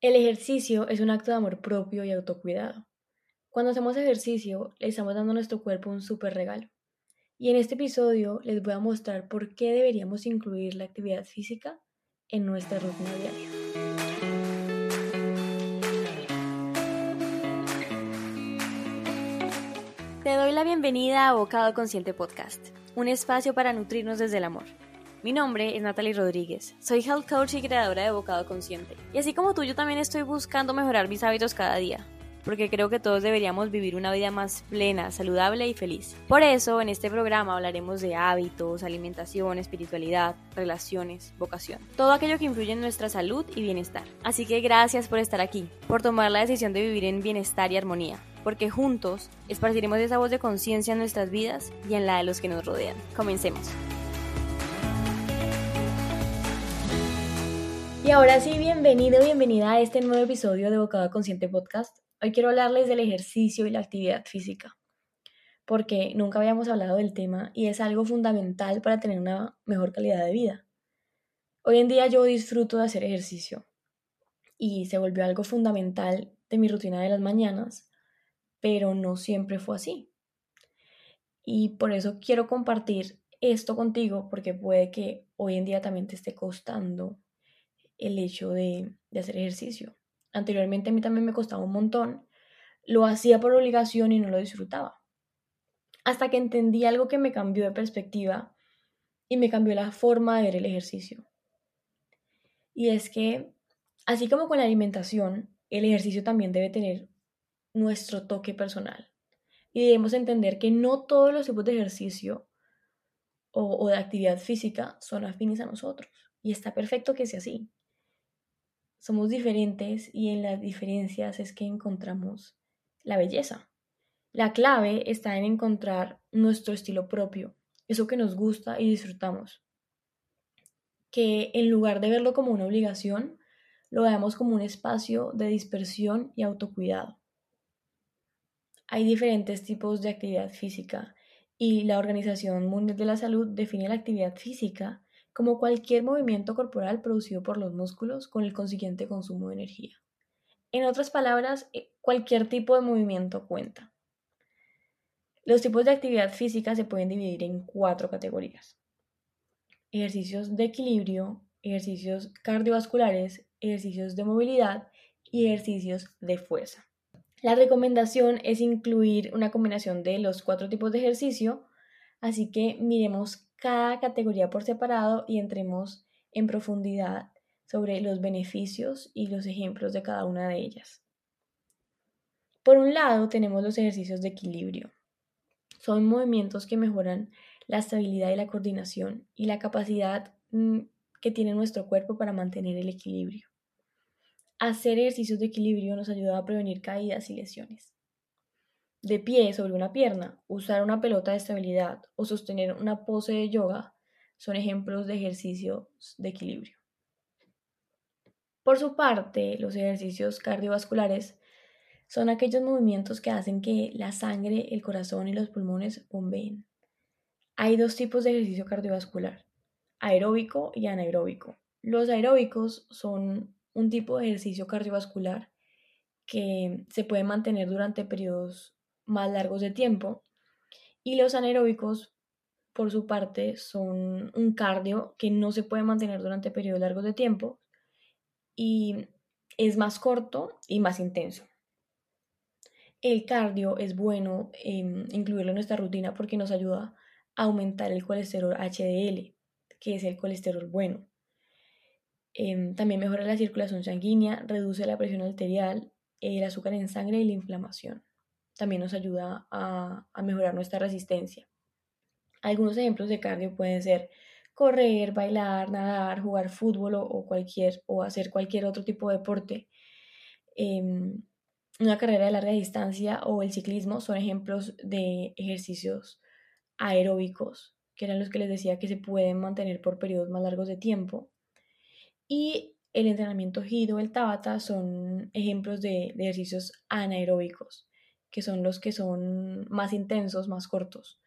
El ejercicio es un acto de amor propio y autocuidado. Cuando hacemos ejercicio, le estamos dando a nuestro cuerpo un súper regalo. Y en este episodio les voy a mostrar por qué deberíamos incluir la actividad física en nuestra rutina diaria. Te doy la bienvenida a Bocado Consciente Podcast, un espacio para nutrirnos desde el amor. Mi nombre es Natalie Rodríguez, soy health coach y creadora de Bocado Consciente. Y así como tú, yo también estoy buscando mejorar mis hábitos cada día, porque creo que todos deberíamos vivir una vida más plena, saludable y feliz. Por eso, en este programa hablaremos de hábitos, alimentación, espiritualidad, relaciones, vocación, todo aquello que influye en nuestra salud y bienestar. Así que gracias por estar aquí, por tomar la decisión de vivir en bienestar y armonía porque juntos esparciremos esa voz de conciencia en nuestras vidas y en la de los que nos rodean. Comencemos. Y ahora sí, bienvenido, bienvenida a este nuevo episodio de Bocado Consciente Podcast. Hoy quiero hablarles del ejercicio y la actividad física, porque nunca habíamos hablado del tema y es algo fundamental para tener una mejor calidad de vida. Hoy en día yo disfruto de hacer ejercicio y se volvió algo fundamental de mi rutina de las mañanas, pero no siempre fue así. Y por eso quiero compartir esto contigo, porque puede que hoy en día también te esté costando el hecho de, hacer ejercicio. Anteriormente a mí también me costaba un montón, lo hacía por obligación y no lo disfrutaba. Hasta que entendí algo que me cambió de perspectiva y me cambió la forma de ver el ejercicio. Y es que, así como con la alimentación, el ejercicio también debe tener nuestro toque personal. Y debemos entender que no todos los tipos de ejercicio o, de actividad física son afines a nosotros. Y está perfecto que sea así. Somos diferentes y en las diferencias es que encontramos la belleza. La clave está en encontrar nuestro estilo propio, eso que nos gusta y disfrutamos. Que en lugar de verlo como una obligación, lo veamos como un espacio de dispersión y autocuidado. Hay diferentes tipos de actividad física y la Organización Mundial de la Salud define la actividad física como cualquier movimiento corporal producido por los músculos con el consiguiente consumo de energía. En otras palabras, eh, cualquier tipo de movimiento cuenta. Los tipos de actividad física se pueden dividir en cuatro categorías. Ejercicios de equilibrio, ejercicios cardiovasculares, ejercicios de movilidad y ejercicios de fuerza. La recomendación es incluir una combinación de los cuatro tipos de ejercicio, así que miremos cada categoría por separado y entremos en profundidad sobre los beneficios y los ejemplos de cada una de ellas. Por un lado tenemos los ejercicios de equilibrio. Son movimientos que mejoran la estabilidad y la coordinación y la capacidad mm, que tiene nuestro cuerpo para mantener el equilibrio. Hacer ejercicios de equilibrio nos ayuda a prevenir caídas y lesiones de pie sobre una pierna, usar una pelota de estabilidad o sostener una pose de yoga son ejemplos de ejercicios de equilibrio. Por su parte, los ejercicios cardiovasculares son aquellos movimientos que hacen que la sangre, el corazón y los pulmones bombeen. Hay dos tipos de ejercicio cardiovascular, aeróbico y anaeróbico. Los aeróbicos son un tipo de ejercicio cardiovascular que se puede mantener durante periodos más largos de tiempo. Y los anaeróbicos, por su parte, son un cardio que no se puede mantener durante periodos largos de tiempo y es más corto y más intenso. El cardio es bueno em, incluirlo en nuestra rutina porque nos ayuda a aumentar el colesterol HDL, que es el colesterol bueno. Em, también mejora la circulación sanguínea, reduce la presión arterial, el azúcar en sangre y la inflamación también nos ayuda a, mejorar nuestra resistencia. Algunos ejemplos de cardio pueden ser correr, bailar, nadar, jugar fútbol o, cualquier, o hacer cualquier otro tipo de deporte. Em, una carrera de larga distancia o el ciclismo son ejemplos de ejercicios aeróbicos, que eran los que les decía que se pueden mantener por periodos más largos de tiempo. Y el entrenamiento HIIT el Tabata son ejemplos de ejercicios anaeróbicos que son los que son más intensos, más cortos.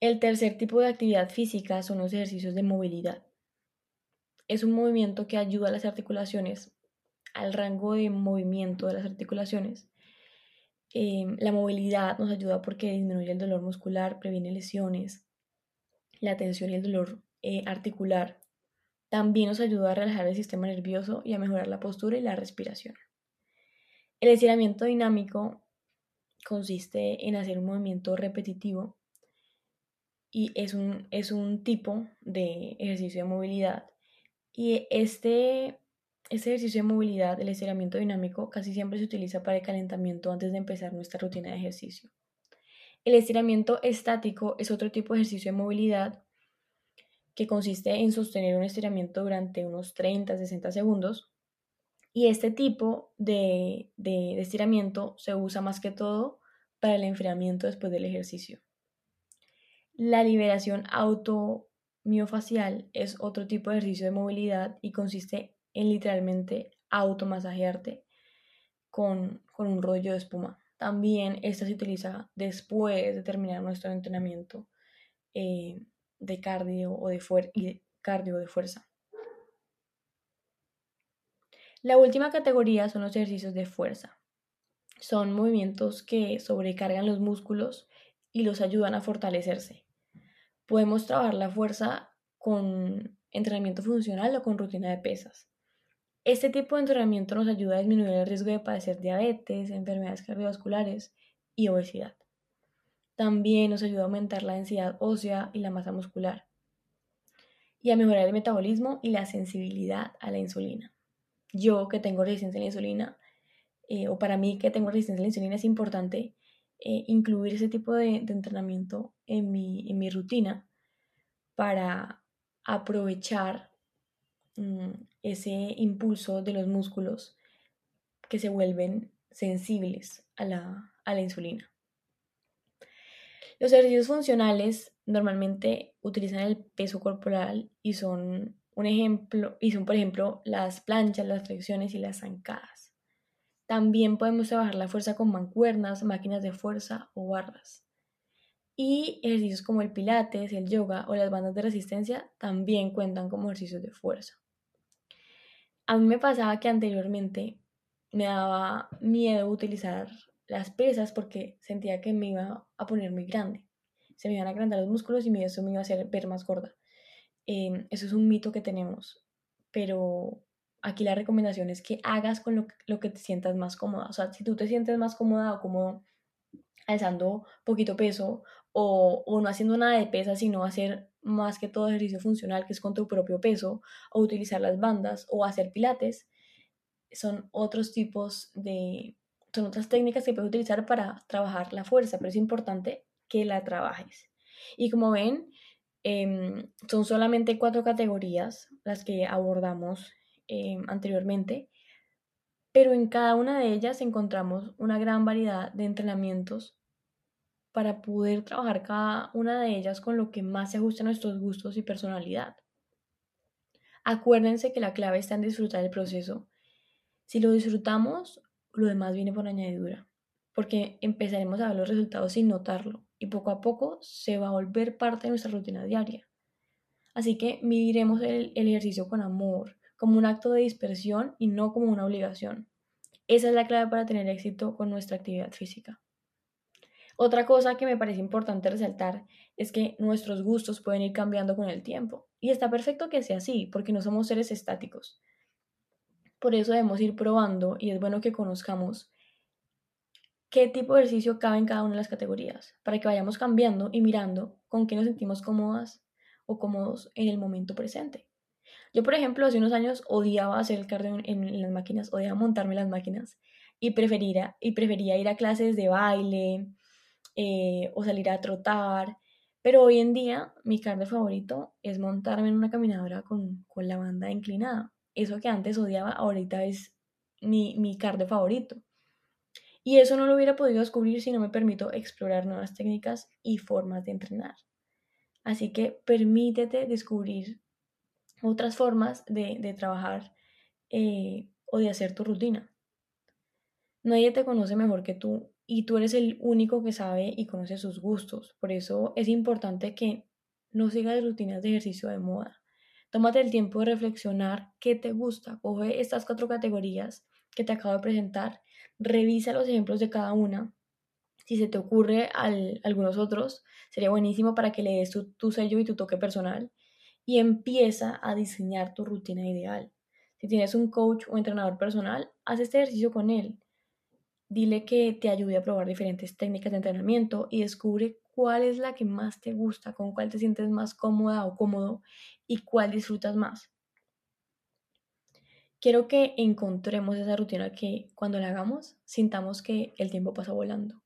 El tercer tipo de actividad física son los ejercicios de movilidad. es un movimiento que ayuda a las articulaciones, al rango de movimiento de las articulaciones. Em, la movilidad nos ayuda porque disminuye el dolor muscular, previene lesiones, la tensión y el dolor eh, articular. También nos ayuda a relajar el sistema nervioso y a mejorar la postura y la respiración. El estiramiento dinámico consiste en hacer un movimiento repetitivo y es un, es un tipo de ejercicio de movilidad. Y este, este ejercicio de movilidad, el estiramiento dinámico, casi siempre se utiliza para el calentamiento antes de empezar nuestra rutina de ejercicio. El estiramiento estático es otro tipo de ejercicio de movilidad que consiste en sostener un estiramiento durante unos 30-60 segundos. Y este tipo de, estiramiento se usa más que todo para el enfriamiento después del ejercicio. La liberación automiofacial es otro tipo de ejercicio de movilidad y consiste en literalmente automasajearte con, con un rollo de espuma. También esta se utiliza después de terminar nuestro entrenamiento eh, de cardio o de, cardio de fuerza. La última categoría son los ejercicios de fuerza. Son movimientos que sobrecargan los músculos y los ayudan a fortalecerse podemos trabajar la fuerza con entrenamiento funcional o con rutina de pesas. Este tipo de entrenamiento nos ayuda a disminuir el riesgo de padecer diabetes, enfermedades cardiovasculares y obesidad. También nos ayuda a aumentar la densidad ósea y la masa muscular y a mejorar el metabolismo y la sensibilidad a la insulina. Yo que tengo resistencia a la insulina, eh, o para mí que tengo resistencia a la insulina, es importante eh, incluir ese tipo de, entrenamiento en mi, en mi, rutina para aprovechar mm, ese impulso de los músculos que se vuelven sensibles a la, a la insulina. Los ejercicios funcionales normalmente utilizan el peso corporal y son un ejemplo, y son por ejemplo las planchas, las flexiones y las zancadas. También podemos trabajar la fuerza con mancuernas, máquinas de fuerza o barras. Y ejercicios como el pilates, el yoga o las bandas de resistencia también cuentan como ejercicios de fuerza. A mí me pasaba que anteriormente me daba miedo utilizar las pesas porque sentía que me iba a poner muy grande. Se me iban a agrandar los músculos y eso me iba a hacer ver más gorda. Em, eso es un mito que tenemos, pero aquí la recomendación es que hagas con lo, que te sientas más cómoda. O sea, si tú te sientes más cómoda o cómodo alzando poquito peso o, o no haciendo nada de pesa, sino hacer más que todo ejercicio funcional, que es con tu propio peso, o utilizar las bandas o hacer pilates, son otros tipos de, son otras técnicas que puedes utilizar para trabajar la fuerza, pero es importante que la trabajes. Y como ven, em, son solamente cuatro categorías las que abordamos Em, anteriormente, pero en cada una de ellas encontramos una gran variedad de entrenamientos para poder trabajar cada una de ellas con lo que más se ajusta a nuestros gustos y personalidad. Acuérdense que la clave está en disfrutar el proceso. Si lo disfrutamos, lo demás viene por añadidura, porque empezaremos a ver los resultados sin notarlo y poco a poco se va a volver parte de nuestra rutina diaria. Así que midiremos el, el ejercicio con amor, como un acto de dispersión y no como una obligación. Esa es la clave para tener éxito con nuestra actividad física. Otra cosa que me parece importante resaltar es que nuestros gustos pueden ir cambiando con el tiempo. Y está perfecto que sea así, porque no somos seres estáticos. Por eso debemos ir probando y es bueno que conozcamos qué tipo de ejercicio cabe en cada una de las categorías, para que vayamos cambiando y mirando con qué nos sentimos cómodas o cómodos en el momento presente. Yo, por ejemplo, hace unos años odiaba hacer el cardio en, las máquinas, odiaba montarme las máquinas y prefería, y prefería ir a clases de baile eh, o salir a trotar. Pero hoy en día mi cardio favorito es montarme en una caminadora con, con la banda inclinada. Eso que antes odiaba, ahorita es mi, mi cardio favorito. Y eso no lo hubiera podido descubrir si no me permito explorar nuevas técnicas y formas de entrenar. Así que permítete descubrir otras formas de, trabajar eh, o de hacer tu rutina. Nadie te conoce mejor que tú y tú eres el único que sabe y conoce sus gustos. Por eso es importante que no sigas rutinas de ejercicio de moda. Tómate el tiempo de reflexionar qué te gusta. Coge estas cuatro categorías que te acabo de presentar, revisa los ejemplos de cada una. Si se te ocurre al, algunos otros, sería buenísimo para que le des tu, tu sello y tu toque personal y empieza a diseñar tu rutina ideal. Si tienes un coach o entrenador personal, haz este ejercicio con él. Dile que te ayude a probar diferentes técnicas de entrenamiento y descubre cuál es la que más te gusta, con cuál te sientes más cómoda o cómodo y cuál disfrutas más. Quiero que encontremos esa rutina que cuando la hagamos sintamos que el tiempo pasa volando.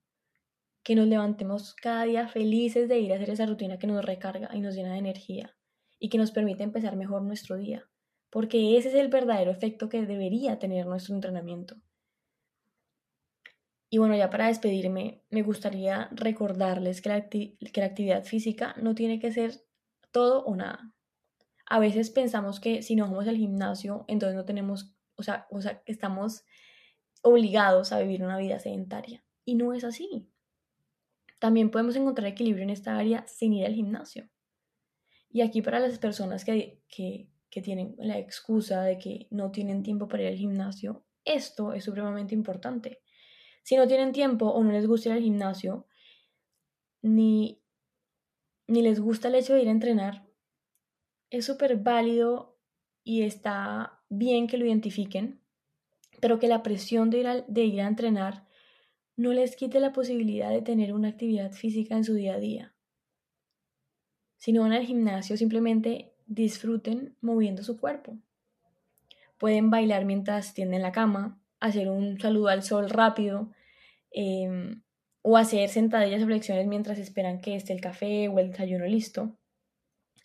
Que nos levantemos cada día felices de ir a hacer esa rutina que nos recarga y nos llena de energía y que nos permite empezar mejor nuestro día. Porque ese es el verdadero efecto que debería tener nuestro entrenamiento. Y bueno, ya para despedirme, me gustaría recordarles que la, que la actividad física no tiene que ser todo o nada a veces pensamos que si no vamos al gimnasio, entonces no tenemos, o sea, o sea, estamos obligados a vivir una vida sedentaria. Y no es así. También podemos encontrar equilibrio en esta área sin ir al gimnasio. Y aquí para las personas que, que, que tienen la excusa de que no tienen tiempo para ir al gimnasio, esto es supremamente importante. Si no tienen tiempo o no les gusta ir al gimnasio, ni, ni les gusta el hecho de ir a entrenar, es súper válido y está bien que lo identifiquen, pero que la presión de ir, a, entrenar no les quite la posibilidad de tener una actividad física en su día a día. Si no van al gimnasio, simplemente disfruten moviendo su cuerpo. Pueden bailar mientras tienden la cama, hacer un saludo al sol rápido, em, o hacer sentadillas o flexiones mientras esperan que esté el café o el desayuno listo.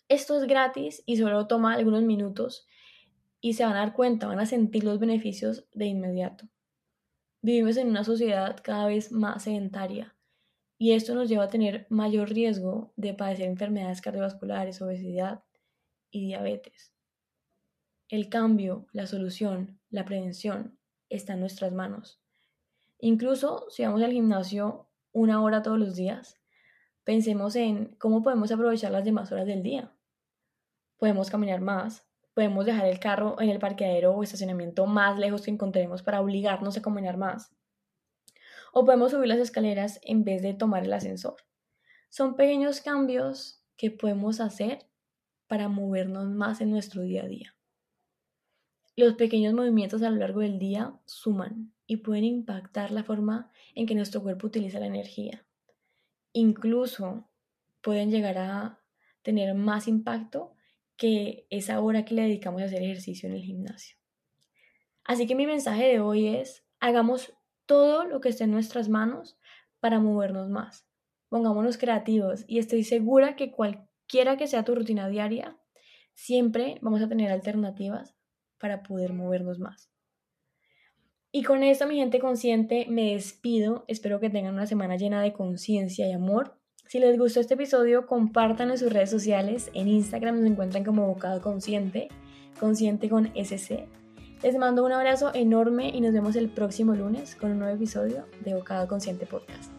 Esto es gratis y solo toma algunos minutos y se van a dar cuenta, van a sentir los beneficios de inmediato. Vivimos en una sociedad cada vez más sedentaria y esto nos lleva a tener mayor riesgo de padecer enfermedades cardiovasculares, obesidad y diabetes. El cambio, la solución, la prevención está en nuestras manos. Incluso si vamos al gimnasio una hora todos los días, pensemos en cómo podemos aprovechar las demás horas del día podemos caminar más, podemos dejar el carro en el parqueadero o estacionamiento más lejos que encontremos para obligarnos a caminar más. O podemos subir las escaleras en vez de tomar el ascensor. Son pequeños cambios que podemos hacer para movernos más en nuestro día a día. Los pequeños movimientos a lo largo del día suman y pueden impactar la forma en que nuestro cuerpo utiliza la energía. Incluso pueden llegar a tener más impacto que esa hora que le dedicamos a hacer ejercicio en el gimnasio. Así que mi mensaje de hoy es, hagamos todo lo que esté en nuestras manos para movernos más. Pongámonos creativos y estoy segura que cualquiera que sea tu rutina diaria, siempre vamos a tener alternativas para poder movernos más. Y con esto, mi gente consciente, me despido. Espero que tengan una semana llena de conciencia y amor. Si les gustó este episodio, compartan en sus redes sociales. En Instagram nos encuentran como Bocado Consciente, consciente con SC. Les mando un abrazo enorme y nos vemos el próximo lunes con un nuevo episodio de Bocado Consciente Podcast.